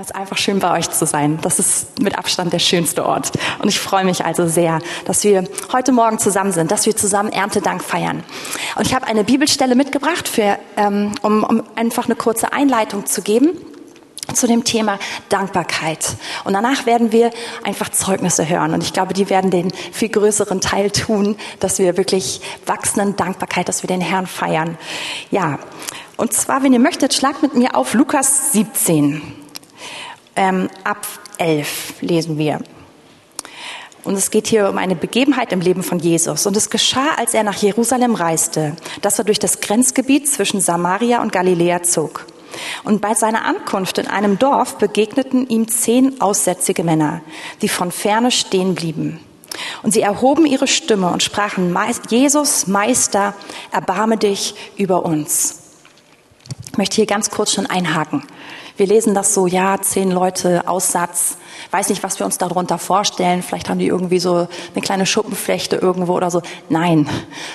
Es ist einfach schön bei euch zu sein. Das ist mit Abstand der schönste Ort. Und ich freue mich also sehr, dass wir heute Morgen zusammen sind, dass wir zusammen Erntedank feiern. Und ich habe eine Bibelstelle mitgebracht, für, ähm, um, um einfach eine kurze Einleitung zu geben zu dem Thema Dankbarkeit. Und danach werden wir einfach Zeugnisse hören. Und ich glaube, die werden den viel größeren Teil tun, dass wir wirklich wachsenden Dankbarkeit, dass wir den Herrn feiern. Ja. Und zwar, wenn ihr möchtet, schlagt mit mir auf Lukas 17 ähm, ab 11 lesen wir. Und es geht hier um eine Begebenheit im Leben von Jesus. Und es geschah, als er nach Jerusalem reiste, dass er durch das Grenzgebiet zwischen Samaria und Galiläa zog. Und bei seiner Ankunft in einem Dorf begegneten ihm zehn aussätzige Männer, die von ferne stehen blieben. Und sie erhoben ihre Stimme und sprachen, Jesus, Meister, erbarme dich über uns. Ich möchte hier ganz kurz schon einhaken. Wir lesen das so, ja, zehn Leute, Aussatz. Weiß nicht, was wir uns darunter vorstellen. Vielleicht haben die irgendwie so eine kleine Schuppenflechte irgendwo oder so. Nein,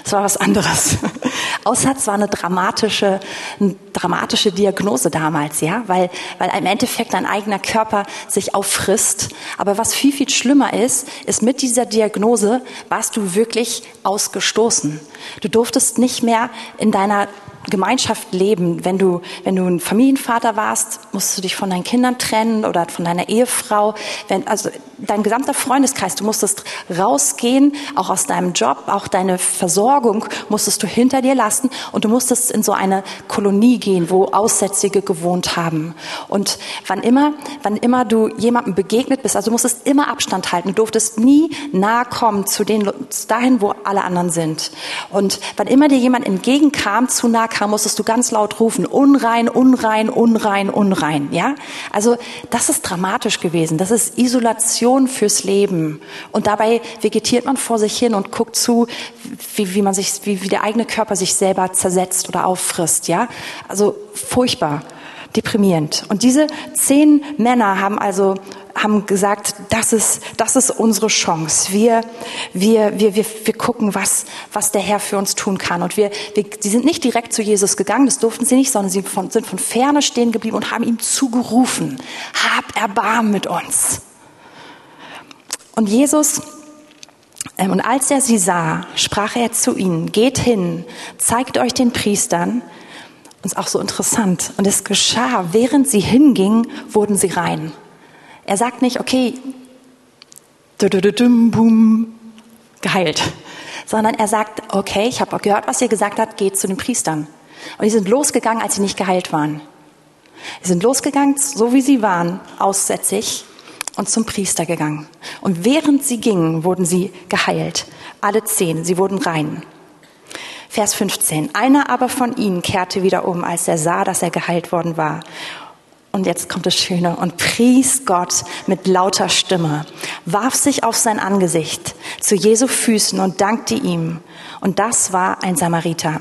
es war was anderes. Aussatz war eine dramatische, eine dramatische Diagnose damals, ja, weil, weil im Endeffekt dein eigener Körper sich auffrisst. Aber was viel, viel schlimmer ist, ist mit dieser Diagnose warst du wirklich ausgestoßen. Du durftest nicht mehr in deiner Gemeinschaft leben. Wenn du, wenn du ein Familienvater warst, musst du dich von deinen Kindern trennen oder von deiner Ehefrau. Wenn, also dein gesamter Freundeskreis, du musstest rausgehen, auch aus deinem Job, auch deine Versorgung musstest du hinter dir lassen und du musstest in so eine Kolonie gehen, wo Aussätzige gewohnt haben. Und wann immer, wann immer du jemandem begegnet bist, also du musstest immer Abstand halten, du durftest nie nahe kommen zu den, dahin, wo alle anderen sind. Und wann immer dir jemand entgegenkam, zu nahe kam, musstest du ganz laut rufen, unrein, unrein, unrein, unrein, ja? Also, das ist dramatisch gewesen. Das ist Isolation fürs Leben. Und dabei vegetiert man vor sich hin und guckt zu, wie, wie man sich, wie, wie der eigene Körper sich selber zersetzt oder auffrisst, ja? Also, furchtbar deprimierend. Und diese zehn Männer haben also haben gesagt, das ist, das ist unsere Chance. Wir, wir, wir, wir, wir gucken, was, was der Herr für uns tun kann. Und wir, wir, sie sind nicht direkt zu Jesus gegangen, das durften sie nicht, sondern sie von, sind von ferne stehen geblieben und haben ihm zugerufen, hab Erbarmen mit uns. Und Jesus, ähm, und als er sie sah, sprach er zu ihnen, geht hin, zeigt euch den Priestern. Ist auch so interessant. Und es geschah, während sie hingingen, wurden sie rein. Er sagt nicht, okay, boom, geheilt, sondern er sagt, okay, ich habe gehört, was ihr gesagt habt, geht zu den Priestern. Und die sind losgegangen, als sie nicht geheilt waren. Sie sind losgegangen, so wie sie waren, aussätzig und zum Priester gegangen. Und während sie gingen, wurden sie geheilt. Alle zehn, sie wurden rein. Vers 15. Einer aber von ihnen kehrte wieder um, als er sah, dass er geheilt worden war und jetzt kommt das Schöne, und pries Gott mit lauter Stimme, warf sich auf sein Angesicht zu Jesu Füßen und dankte ihm. Und das war ein Samariter.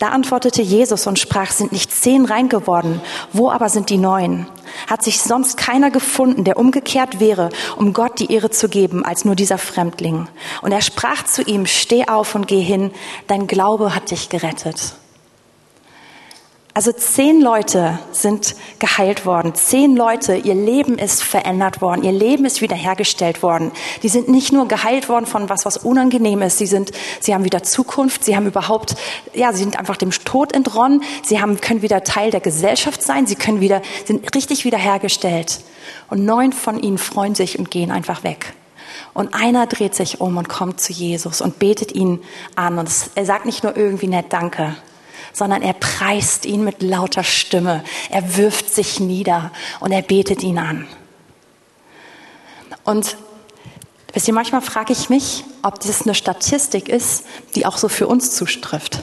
Da antwortete Jesus und sprach, sind nicht zehn rein geworden, wo aber sind die neun? Hat sich sonst keiner gefunden, der umgekehrt wäre, um Gott die Ehre zu geben, als nur dieser Fremdling? Und er sprach zu ihm, steh auf und geh hin, dein Glaube hat dich gerettet. Also zehn Leute sind geheilt worden. Zehn Leute, ihr Leben ist verändert worden. Ihr Leben ist wiederhergestellt worden. Die sind nicht nur geheilt worden von was, was unangenehm ist. Sie sind, sie haben wieder Zukunft. Sie haben überhaupt, ja, sie sind einfach dem Tod entronnen. Sie haben, können wieder Teil der Gesellschaft sein. Sie können wieder, sind richtig wiederhergestellt. Und neun von ihnen freuen sich und gehen einfach weg. Und einer dreht sich um und kommt zu Jesus und betet ihn an. Und er sagt nicht nur irgendwie nett Danke, sondern er preist ihn mit lauter Stimme. Er wirft sich nieder und er betet ihn an. Und wisst ihr, manchmal frage ich mich, ob das eine Statistik ist, die auch so für uns zustrifft.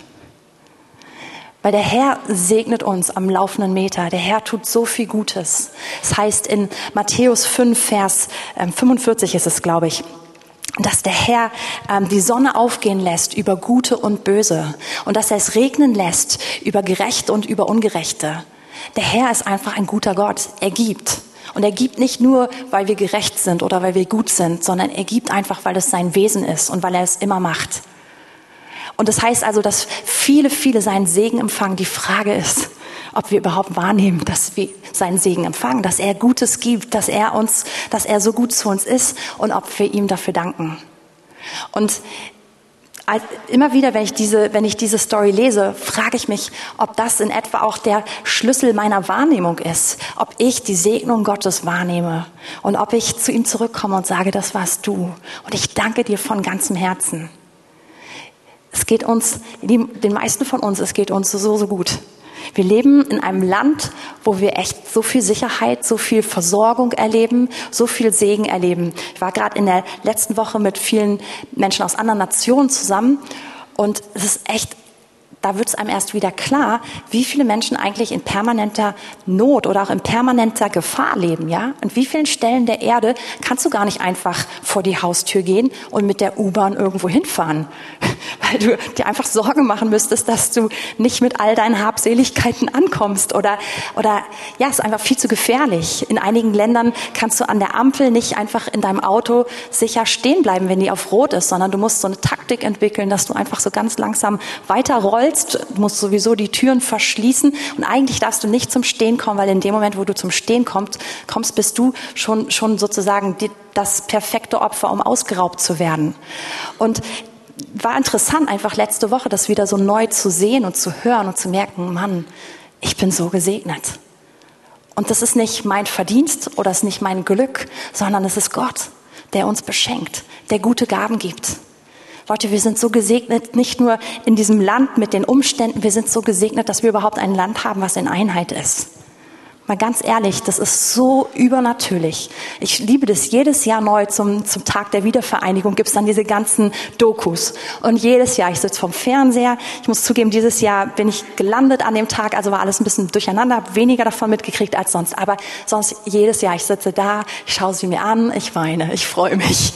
Weil der Herr segnet uns am laufenden Meter. Der Herr tut so viel Gutes. Es das heißt in Matthäus 5, Vers 45 ähm, ist es, glaube ich dass der Herr ähm, die Sonne aufgehen lässt über Gute und Böse und dass er es regnen lässt über Gerechte und über Ungerechte. Der Herr ist einfach ein guter Gott. Er gibt. Und er gibt nicht nur, weil wir gerecht sind oder weil wir gut sind, sondern er gibt einfach, weil es sein Wesen ist und weil er es immer macht. Und das heißt also, dass viele, viele seinen Segen empfangen. Die Frage ist, ob wir überhaupt wahrnehmen, dass wir seinen Segen empfangen, dass er Gutes gibt, dass er uns, dass er so gut zu uns ist und ob wir ihm dafür danken. Und immer wieder, wenn ich diese, wenn ich diese Story lese, frage ich mich, ob das in etwa auch der Schlüssel meiner Wahrnehmung ist, ob ich die Segnung Gottes wahrnehme und ob ich zu ihm zurückkomme und sage, das warst du und ich danke dir von ganzem Herzen. Es geht uns, den meisten von uns, es geht uns so, so gut. Wir leben in einem Land, wo wir echt so viel Sicherheit, so viel Versorgung erleben, so viel Segen erleben. Ich war gerade in der letzten Woche mit vielen Menschen aus anderen Nationen zusammen und es ist echt da wird es einem erst wieder klar, wie viele Menschen eigentlich in permanenter Not oder auch in permanenter Gefahr leben, ja? An wie vielen Stellen der Erde kannst du gar nicht einfach vor die Haustür gehen und mit der U-Bahn irgendwo hinfahren, weil du dir einfach Sorgen machen müsstest, dass du nicht mit all deinen Habseligkeiten ankommst oder oder ja, es ist einfach viel zu gefährlich. In einigen Ländern kannst du an der Ampel nicht einfach in deinem Auto sicher stehen bleiben, wenn die auf rot ist, sondern du musst so eine Taktik entwickeln, dass du einfach so ganz langsam weiter rollst sollst, du musst sowieso die Türen verschließen und eigentlich darfst du nicht zum Stehen kommen, weil in dem Moment, wo du zum Stehen kommst, kommst bist du schon, schon sozusagen die, das perfekte Opfer, um ausgeraubt zu werden. Und war interessant, einfach letzte Woche das wieder so neu zu sehen und zu hören und zu merken, Mann, ich bin so gesegnet. Und das ist nicht mein Verdienst oder ist nicht mein Glück, sondern es ist Gott, der uns beschenkt, der gute Gaben gibt. Leute, wir sind so gesegnet, nicht nur in diesem Land mit den Umständen, wir sind so gesegnet, dass wir überhaupt ein Land haben, was in Einheit ist. Mal ganz ehrlich, das ist so übernatürlich. Ich liebe das jedes Jahr neu zum, zum Tag der Wiedervereinigung gibt's dann diese ganzen Dokus. Und jedes Jahr, ich sitze vom Fernseher. Ich muss zugeben, dieses Jahr bin ich gelandet an dem Tag, also war alles ein bisschen durcheinander, habe weniger davon mitgekriegt als sonst. Aber sonst jedes Jahr, ich sitze da, ich schaue sie mir an, ich weine, ich freue mich.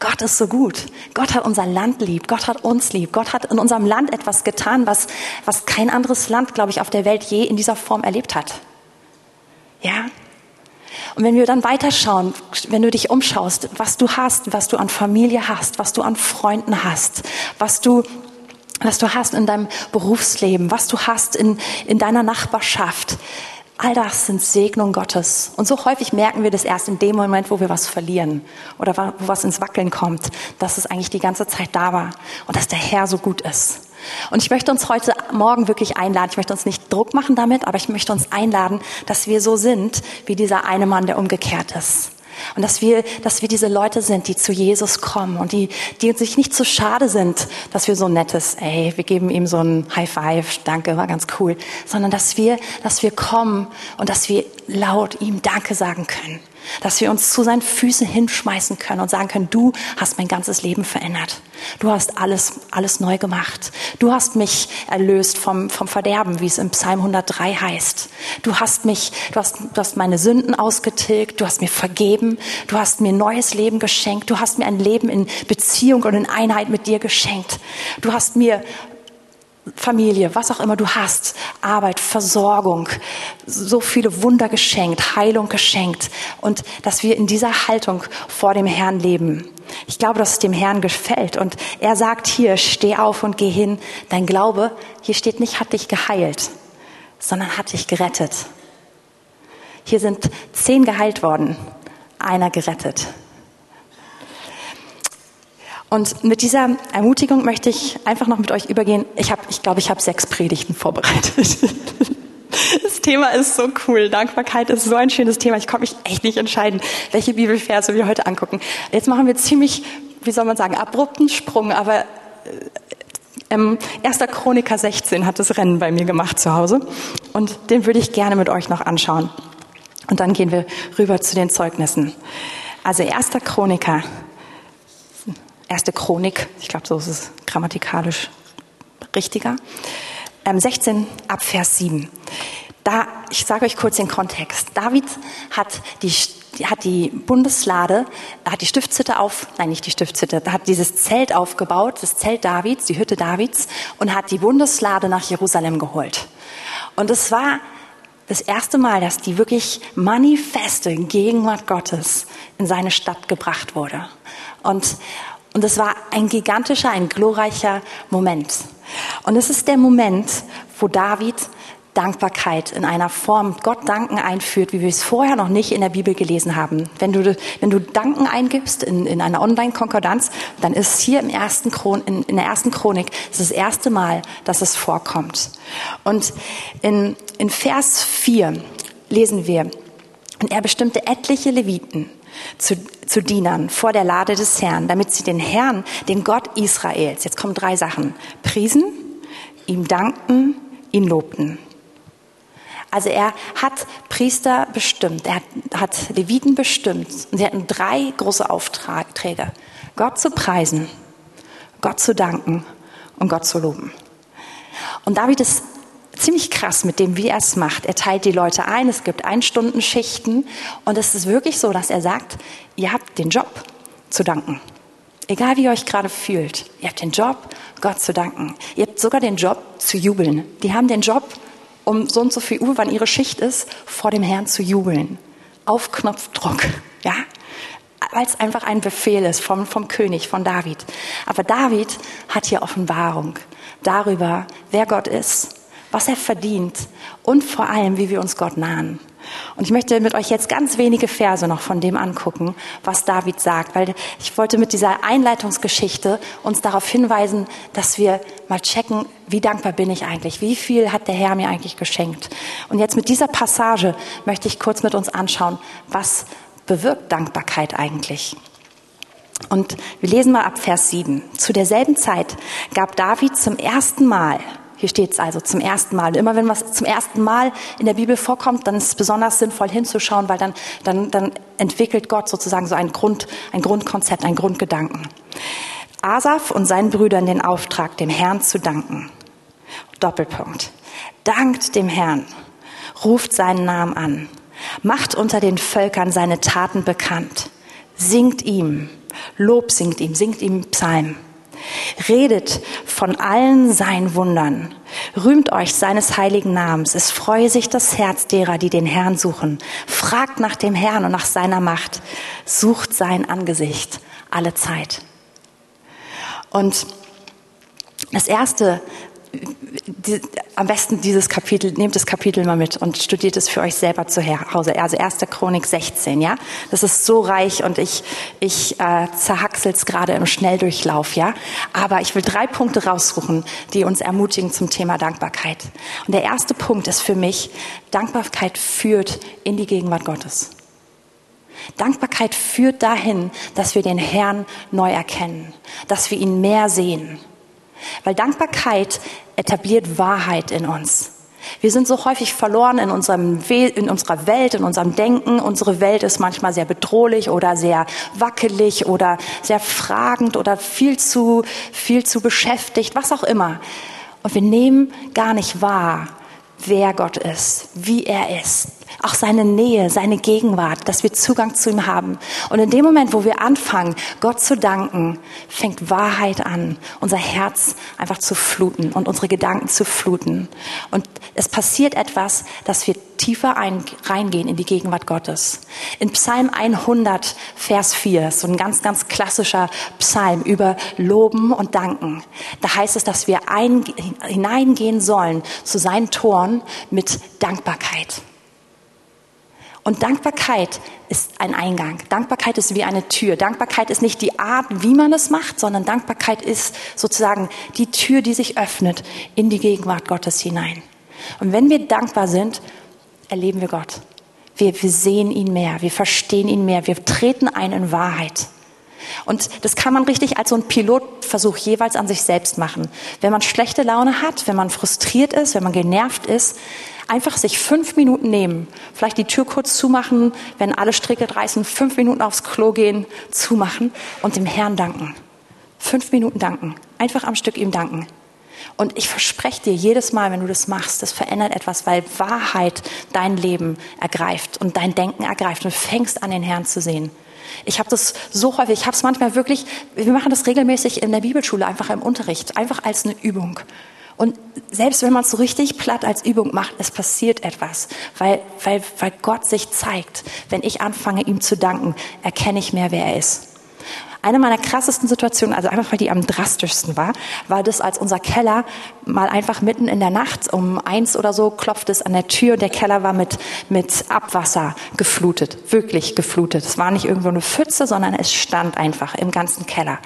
Gott ist so gut. Gott hat unser Land lieb. Gott hat uns lieb. Gott hat in unserem Land etwas getan, was, was kein anderes Land, glaube ich, auf der Welt je in dieser Form erlebt hat. Ja? Und wenn wir dann weiterschauen, wenn du dich umschaust, was du hast, was du an Familie hast, was du an Freunden hast, was du was du hast in deinem Berufsleben, was du hast in, in deiner Nachbarschaft, All das sind Segnungen Gottes. Und so häufig merken wir das erst in dem Moment, wo wir was verlieren oder wo was ins Wackeln kommt, dass es eigentlich die ganze Zeit da war und dass der Herr so gut ist. Und ich möchte uns heute Morgen wirklich einladen. Ich möchte uns nicht Druck machen damit, aber ich möchte uns einladen, dass wir so sind wie dieser eine Mann, der umgekehrt ist. Und dass wir, dass wir diese Leute sind, die zu Jesus kommen und die, die sich nicht zu schade sind, dass wir so ein nettes, ey, wir geben ihm so ein High Five, danke, war ganz cool, sondern dass wir, dass wir kommen und dass wir laut ihm Danke sagen können. Dass wir uns zu seinen Füßen hinschmeißen können und sagen können, du hast mein ganzes Leben verändert. Du hast alles, alles neu gemacht. Du hast mich erlöst vom, vom Verderben, wie es im Psalm 103 heißt. Du hast mich, du hast, du hast meine Sünden ausgetilgt. Du hast mir vergeben. Du hast mir neues Leben geschenkt. Du hast mir ein Leben in Beziehung und in Einheit mit dir geschenkt. Du hast mir Familie, was auch immer du hast, Arbeit, Versorgung, so viele Wunder geschenkt, Heilung geschenkt und dass wir in dieser Haltung vor dem Herrn leben. Ich glaube, dass es dem Herrn gefällt und er sagt hier, steh auf und geh hin. Dein Glaube, hier steht nicht, hat dich geheilt, sondern hat dich gerettet. Hier sind zehn geheilt worden, einer gerettet. Und mit dieser Ermutigung möchte ich einfach noch mit euch übergehen. Ich habe, ich glaube, ich habe sechs Predigten vorbereitet. Das Thema ist so cool. Dankbarkeit ist so ein schönes Thema. Ich konnte mich echt nicht entscheiden, welche Bibelverse wir heute angucken. Jetzt machen wir ziemlich, wie soll man sagen, abrupten Sprung, aber ähm, 1. Chroniker 16 hat das Rennen bei mir gemacht zu Hause und den würde ich gerne mit euch noch anschauen. Und dann gehen wir rüber zu den Zeugnissen. Also 1. Chroniker erste Chronik, ich glaube, so ist es grammatikalisch richtiger, ähm, 16 ab Vers 7. Da, ich sage euch kurz den Kontext. David hat die, hat die Bundeslade, hat die Stiftshütte auf, nein, nicht die Stiftshütte, hat dieses Zelt aufgebaut, das Zelt Davids, die Hütte Davids, und hat die Bundeslade nach Jerusalem geholt. Und es war das erste Mal, dass die wirklich manifeste Gegenwart Gottes in seine Stadt gebracht wurde. Und, und es war ein gigantischer, ein glorreicher Moment. Und es ist der Moment, wo David Dankbarkeit in einer Form, Gott Danken einführt, wie wir es vorher noch nicht in der Bibel gelesen haben. Wenn du, wenn du Danken eingibst in, in einer Online-Konkordanz, dann ist hier im ersten Chron, in, in der ersten Chronik das, das erste Mal, dass es vorkommt. Und in, in Vers 4 lesen wir, und er bestimmte etliche Leviten, zu, zu Dienern vor der Lade des Herrn, damit sie den Herrn, den Gott Israels, jetzt kommen drei Sachen, priesen, ihm dankten, ihn lobten. Also er hat Priester bestimmt, er hat, Leviten bestimmt und sie hatten drei große Aufträge. Gott zu preisen, Gott zu danken und Gott zu loben. Und David ist ziemlich krass mit dem, wie er es macht. Er teilt die Leute ein, es gibt Einstunde-Schichten und es ist wirklich so, dass er sagt, ihr habt den Job zu danken. Egal wie ihr euch gerade fühlt, ihr habt den Job, Gott zu danken. Ihr habt sogar den Job zu jubeln. Die haben den Job, um so und so viel Uhr, wann ihre Schicht ist, vor dem Herrn zu jubeln. Auf Knopfdruck, ja? Weil es einfach ein Befehl ist vom, vom König, von David. Aber David hat hier Offenbarung darüber, wer Gott ist was er verdient und vor allem, wie wir uns Gott nahen. Und ich möchte mit euch jetzt ganz wenige Verse noch von dem angucken, was David sagt, weil ich wollte mit dieser Einleitungsgeschichte uns darauf hinweisen, dass wir mal checken, wie dankbar bin ich eigentlich, wie viel hat der Herr mir eigentlich geschenkt. Und jetzt mit dieser Passage möchte ich kurz mit uns anschauen, was bewirkt Dankbarkeit eigentlich. Und wir lesen mal ab Vers 7. Zu derselben Zeit gab David zum ersten Mal hier steht es also zum ersten Mal. Immer wenn was zum ersten Mal in der Bibel vorkommt, dann ist es besonders sinnvoll hinzuschauen, weil dann, dann, dann entwickelt Gott sozusagen so ein, Grund, ein Grundkonzept, ein Grundgedanken. Asaf und seinen Brüdern den Auftrag, dem Herrn zu danken. Doppelpunkt. Dankt dem Herrn, ruft seinen Namen an, macht unter den Völkern seine Taten bekannt, singt ihm, Lob singt ihm, singt ihm Psalm. Redet von allen seinen Wundern. Rühmt euch seines heiligen Namens. Es freue sich das Herz derer, die den Herrn suchen. Fragt nach dem Herrn und nach seiner Macht. Sucht sein Angesicht alle Zeit. Und das erste, am besten dieses Kapitel, nehmt das Kapitel mal mit und studiert es für euch selber zu Hause. Also 1. Chronik 16, ja. Das ist so reich und ich, ich äh, zerhacksel es gerade im Schnelldurchlauf, ja. Aber ich will drei Punkte raussuchen, die uns ermutigen zum Thema Dankbarkeit. Und der erste Punkt ist für mich, Dankbarkeit führt in die Gegenwart Gottes. Dankbarkeit führt dahin, dass wir den Herrn neu erkennen, dass wir ihn mehr sehen weil Dankbarkeit etabliert Wahrheit in uns. Wir sind so häufig verloren in, unserem in unserer Welt, in unserem Denken. Unsere Welt ist manchmal sehr bedrohlich oder sehr wackelig oder sehr fragend oder viel zu, viel zu beschäftigt, was auch immer. Und wir nehmen gar nicht wahr, wer Gott ist, wie er ist, auch seine Nähe, seine Gegenwart, dass wir Zugang zu ihm haben. Und in dem Moment, wo wir anfangen, Gott zu danken, fängt Wahrheit an, unser Herz einfach zu fluten und unsere Gedanken zu fluten. Und es passiert etwas, dass wir tiefer ein, reingehen in die Gegenwart Gottes. In Psalm 100, Vers 4, so ein ganz, ganz klassischer Psalm über Loben und Danken. Da heißt es, dass wir ein, hineingehen sollen zu seinen Toren mit Dankbarkeit. Und Dankbarkeit ist ein Eingang. Dankbarkeit ist wie eine Tür. Dankbarkeit ist nicht die Art, wie man es macht, sondern Dankbarkeit ist sozusagen die Tür, die sich öffnet in die Gegenwart Gottes hinein. Und wenn wir dankbar sind, erleben wir Gott. Wir, wir sehen ihn mehr, wir verstehen ihn mehr, wir treten ein in Wahrheit. Und das kann man richtig als so ein Pilotversuch jeweils an sich selbst machen. Wenn man schlechte Laune hat, wenn man frustriert ist, wenn man genervt ist, einfach sich fünf Minuten nehmen, vielleicht die Tür kurz zumachen, wenn alle Stricke reißen, fünf Minuten aufs Klo gehen, zumachen und dem Herrn danken. Fünf Minuten danken. Einfach am Stück ihm danken. Und ich verspreche dir, jedes Mal, wenn du das machst, das verändert etwas, weil Wahrheit dein Leben ergreift und dein Denken ergreift und fängst an, den Herrn zu sehen. Ich habe das so häufig, ich habe es manchmal wirklich, wir machen das regelmäßig in der Bibelschule, einfach im Unterricht, einfach als eine Übung. Und selbst wenn man es so richtig platt als Übung macht, es passiert etwas, weil, weil, weil Gott sich zeigt. Wenn ich anfange, ihm zu danken, erkenne ich mehr, wer er ist. Eine meiner krassesten Situationen, also einfach weil die am drastischsten war, war das, als unser Keller mal einfach mitten in der Nacht um eins oder so klopft es an der Tür und der Keller war mit, mit Abwasser geflutet, wirklich geflutet. Es war nicht irgendwo eine Pfütze, sondern es stand einfach im ganzen Keller.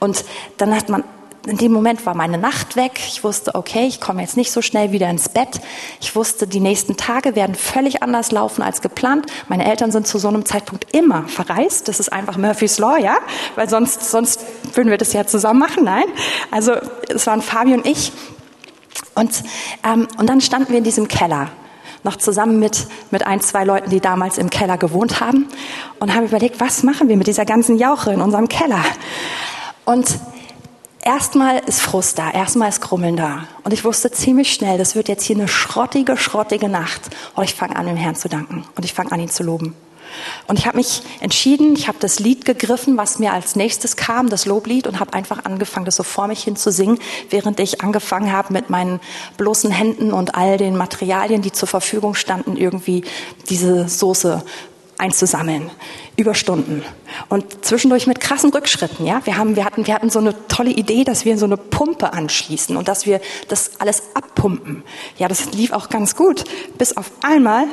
Und dann hat man in dem Moment war meine Nacht weg. Ich wusste, okay, ich komme jetzt nicht so schnell wieder ins Bett. Ich wusste, die nächsten Tage werden völlig anders laufen als geplant. Meine Eltern sind zu so einem Zeitpunkt immer verreist. Das ist einfach Murphy's Law, ja? Weil sonst, sonst würden wir das ja zusammen machen. Nein. Also, es waren Fabi und ich. Und, ähm, und dann standen wir in diesem Keller noch zusammen mit, mit ein, zwei Leuten, die damals im Keller gewohnt haben und haben überlegt, was machen wir mit dieser ganzen Jauche in unserem Keller? Und Erstmal ist Frust da, erstmal ist Krummeln da. Und ich wusste ziemlich schnell, das wird jetzt hier eine schrottige, schrottige Nacht. Und ich fange an, dem Herrn zu danken. Und ich fange an, ihn zu loben. Und ich habe mich entschieden, ich habe das Lied gegriffen, was mir als nächstes kam, das Loblied, und habe einfach angefangen, das so vor mich hin zu singen, während ich angefangen habe, mit meinen bloßen Händen und all den Materialien, die zur Verfügung standen, irgendwie diese Soße einzusammeln über Stunden und zwischendurch mit krassen Rückschritten. Ja, wir haben, wir hatten, wir hatten so eine tolle Idee, dass wir so eine Pumpe anschließen und dass wir das alles abpumpen. Ja, das lief auch ganz gut, bis auf einmal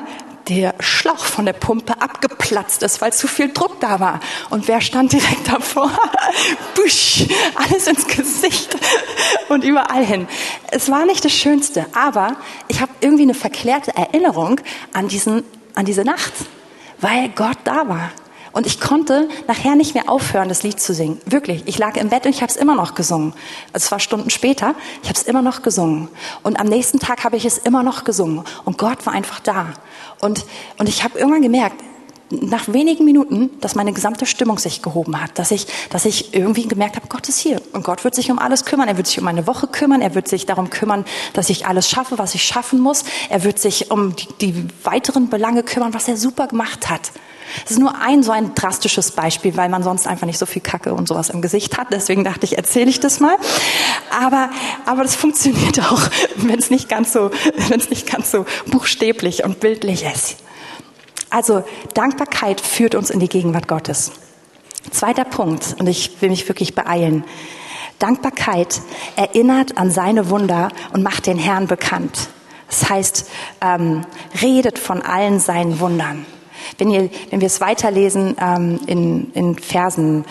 der Schlauch von der Pumpe abgeplatzt ist, weil zu viel Druck da war. Und wer stand direkt davor? Busch, alles ins Gesicht und überall hin. Es war nicht das Schönste, aber ich habe irgendwie eine verklärte Erinnerung an diesen, an diese Nacht weil Gott da war. Und ich konnte nachher nicht mehr aufhören, das Lied zu singen. Wirklich. Ich lag im Bett und ich habe es immer noch gesungen. Es war Stunden später, ich habe es immer noch gesungen. Und am nächsten Tag habe ich es immer noch gesungen. Und Gott war einfach da. Und, und ich habe irgendwann gemerkt, nach wenigen Minuten, dass meine gesamte Stimmung sich gehoben hat, dass ich, dass ich irgendwie gemerkt habe, Gott ist hier und Gott wird sich um alles kümmern. Er wird sich um meine Woche kümmern. Er wird sich darum kümmern, dass ich alles schaffe, was ich schaffen muss. Er wird sich um die, die weiteren Belange kümmern, was er super gemacht hat. Das ist nur ein so ein drastisches Beispiel, weil man sonst einfach nicht so viel Kacke und sowas im Gesicht hat. Deswegen dachte ich, erzähle ich das mal. Aber, aber das funktioniert auch, wenn es nicht ganz so, wenn es nicht ganz so buchstäblich und bildlich ist. Also Dankbarkeit führt uns in die Gegenwart Gottes. Zweiter Punkt, und ich will mich wirklich beeilen. Dankbarkeit erinnert an seine Wunder und macht den Herrn bekannt. Das heißt, ähm, redet von allen seinen Wundern. Wenn, ihr, wenn wir es weiterlesen ähm, in, in Versen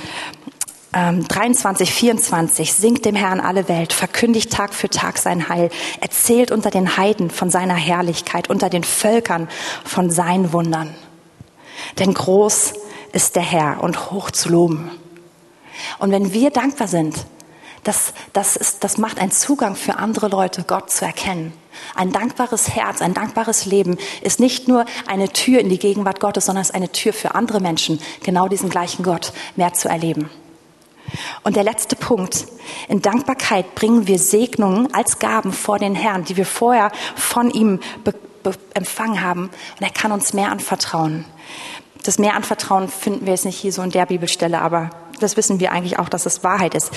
23, 24, singt dem Herrn alle Welt, verkündigt Tag für Tag sein Heil, erzählt unter den Heiden von seiner Herrlichkeit, unter den Völkern von seinen Wundern. Denn groß ist der Herr und hoch zu loben. Und wenn wir dankbar sind, das, das, ist, das macht einen Zugang für andere Leute, Gott zu erkennen. Ein dankbares Herz, ein dankbares Leben ist nicht nur eine Tür in die Gegenwart Gottes, sondern es ist eine Tür für andere Menschen, genau diesen gleichen Gott mehr zu erleben. Und der letzte Punkt. In Dankbarkeit bringen wir Segnungen als Gaben vor den Herrn, die wir vorher von ihm empfangen haben. Und er kann uns mehr anvertrauen. Das mehr anvertrauen finden wir jetzt nicht hier so in der Bibelstelle, aber das wissen wir eigentlich auch, dass es Wahrheit ist.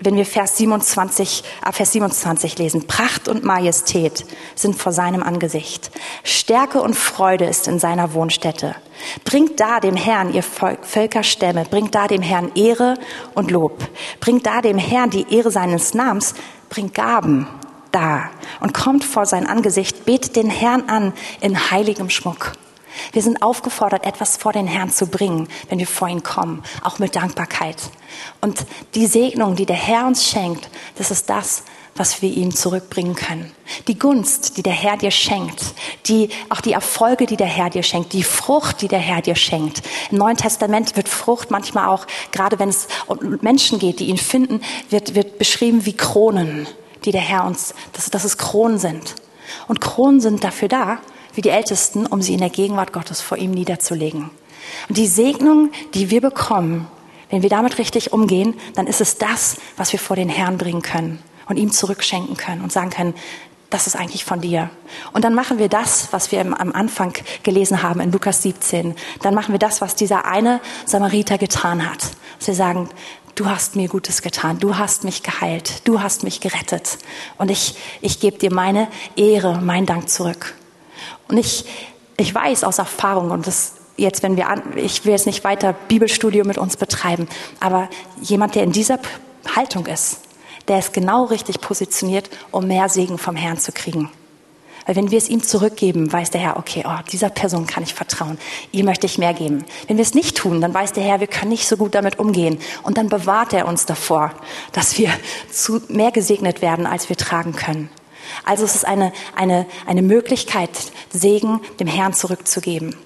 Wenn wir Vers 27, äh Vers 27 lesen, Pracht und Majestät sind vor seinem Angesicht. Stärke und Freude ist in seiner Wohnstätte. Bringt da dem Herrn, ihr Völkerstämme, bringt da dem Herrn Ehre und Lob. Bringt da dem Herrn die Ehre seines Namens, bringt Gaben da und kommt vor sein Angesicht, betet den Herrn an in heiligem Schmuck. Wir sind aufgefordert, etwas vor den Herrn zu bringen, wenn wir vor ihn kommen, auch mit Dankbarkeit. Und die Segnung, die der Herr uns schenkt, das ist das, was wir ihm zurückbringen können. Die Gunst, die der Herr dir schenkt, die, auch die Erfolge, die der Herr dir schenkt, die Frucht, die der Herr dir schenkt. Im Neuen Testament wird Frucht manchmal auch, gerade wenn es um Menschen geht, die ihn finden, wird, wird beschrieben wie Kronen, die der Herr uns, dass, dass es Kronen sind. Und Kronen sind dafür da, wie die Ältesten, um sie in der Gegenwart Gottes vor ihm niederzulegen. Und die Segnung, die wir bekommen, wenn wir damit richtig umgehen, dann ist es das, was wir vor den Herrn bringen können und ihm zurückschenken können und sagen können, das ist eigentlich von dir. Und dann machen wir das, was wir am Anfang gelesen haben in Lukas 17. Dann machen wir das, was dieser eine Samariter getan hat. Wir sagen, du hast mir Gutes getan, du hast mich geheilt, du hast mich gerettet. Und ich, ich gebe dir meine Ehre, meinen Dank zurück. Und ich, ich weiß aus Erfahrung, und das jetzt, wenn wir an, ich will jetzt nicht weiter Bibelstudio mit uns betreiben, aber jemand, der in dieser Haltung ist, der ist genau richtig positioniert, um mehr Segen vom Herrn zu kriegen. Weil wenn wir es ihm zurückgeben, weiß der Herr, okay, oh, dieser Person kann ich vertrauen. Ihm möchte ich mehr geben. Wenn wir es nicht tun, dann weiß der Herr, wir können nicht so gut damit umgehen. Und dann bewahrt er uns davor, dass wir zu mehr gesegnet werden, als wir tragen können. Also es ist eine, eine, eine Möglichkeit, Segen dem Herrn zurückzugeben.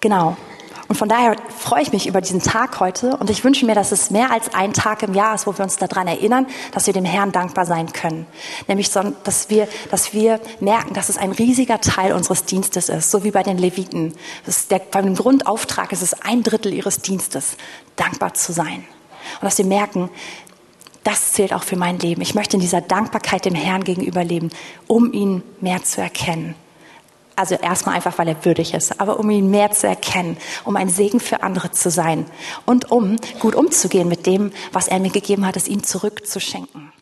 Genau. Und von daher freue ich mich über diesen Tag heute und ich wünsche mir, dass es mehr als ein Tag im Jahr ist, wo wir uns daran erinnern, dass wir dem Herrn dankbar sein können. Nämlich, dass wir, dass wir merken, dass es ein riesiger Teil unseres Dienstes ist, so wie bei den Leviten. Das ist der, beim Grundauftrag ist es ein Drittel ihres Dienstes, dankbar zu sein. Und dass wir merken, das zählt auch für mein Leben. Ich möchte in dieser Dankbarkeit dem Herrn gegenüber leben, um ihn mehr zu erkennen. Also erstmal einfach, weil er würdig ist, aber um ihn mehr zu erkennen, um ein Segen für andere zu sein und um gut umzugehen mit dem, was er mir gegeben hat, es ihm zurückzuschenken.